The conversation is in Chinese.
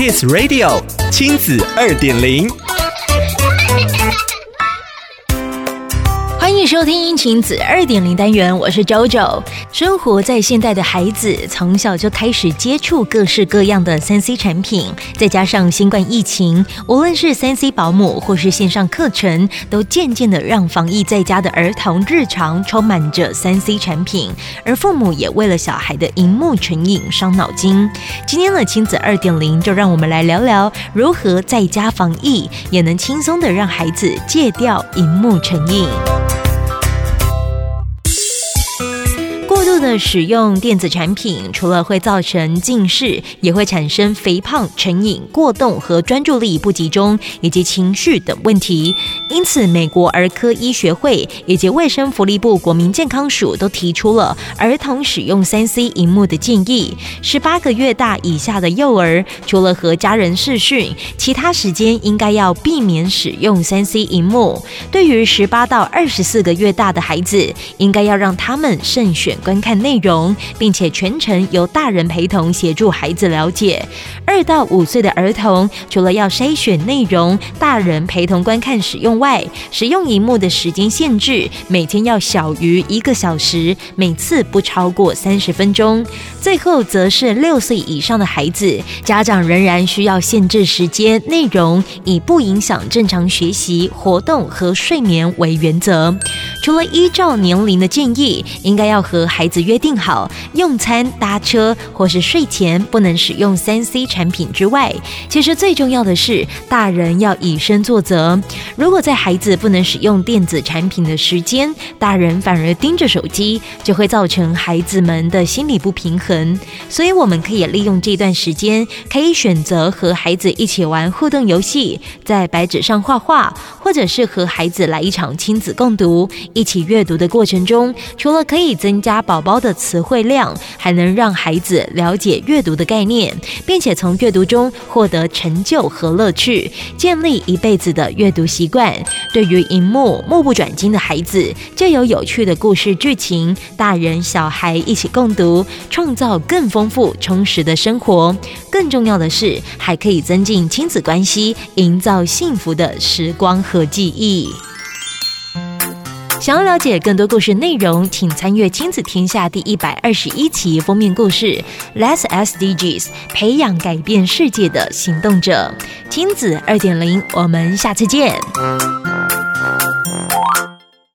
Kiss Radio 亲子二点零。迎收听亲子二点零单元，我是 JoJo。生活在现代的孩子从小就开始接触各式各样的三 C 产品，再加上新冠疫情，无论是三 C 保姆或是线上课程，都渐渐的让防疫在家的儿童日常充满着三 C 产品，而父母也为了小孩的荧幕成瘾伤脑筋。今天的亲子二点零，就让我们来聊聊如何在家防疫，也能轻松的让孩子戒掉荧幕成瘾。的使用电子产品，除了会造成近视，也会产生肥胖、成瘾、过动和专注力不集中以及情绪等问题。因此，美国儿科医学会以及卫生福利部国民健康署都提出了儿童使用三 C 萤幕的建议。十八个月大以下的幼儿，除了和家人视讯，其他时间应该要避免使用三 C 萤幕。对于十八到二十四个月大的孩子，应该要让他们慎选观看。看内容，并且全程由大人陪同协助孩子了解。二到五岁的儿童，除了要筛选内容，大人陪同观看使用外，使用荧幕的时间限制每天要小于一个小时，每次不超过三十分钟。最后则是六岁以上的孩子，家长仍然需要限制时间、内容，以不影响正常学习、活动和睡眠为原则。除了依照年龄的建议，应该要和孩子。约定好用餐、搭车或是睡前不能使用三 C 产品之外，其实最重要的是大人要以身作则。如果在孩子不能使用电子产品的时间，大人反而盯着手机，就会造成孩子们的心理不平衡。所以，我们可以利用这段时间，可以选择和孩子一起玩互动游戏，在白纸上画画，或者是和孩子来一场亲子共读。一起阅读的过程中，除了可以增加宝宝的词汇量，还能让孩子了解阅读的概念，并且从阅读中获得成就和乐趣，建立一辈子的阅读习惯。对于荧幕目不转睛的孩子，就有有趣的故事剧情，大人小孩一起共读，创造更丰富充实的生活。更重要的是，还可以增进亲子关系，营造幸福的时光和记忆。想要了解更多故事内容，请参阅《亲子天下》第一百二十一期封面故事 Less SDGs，培养改变世界的行动者。亲子二点零，我们下次见。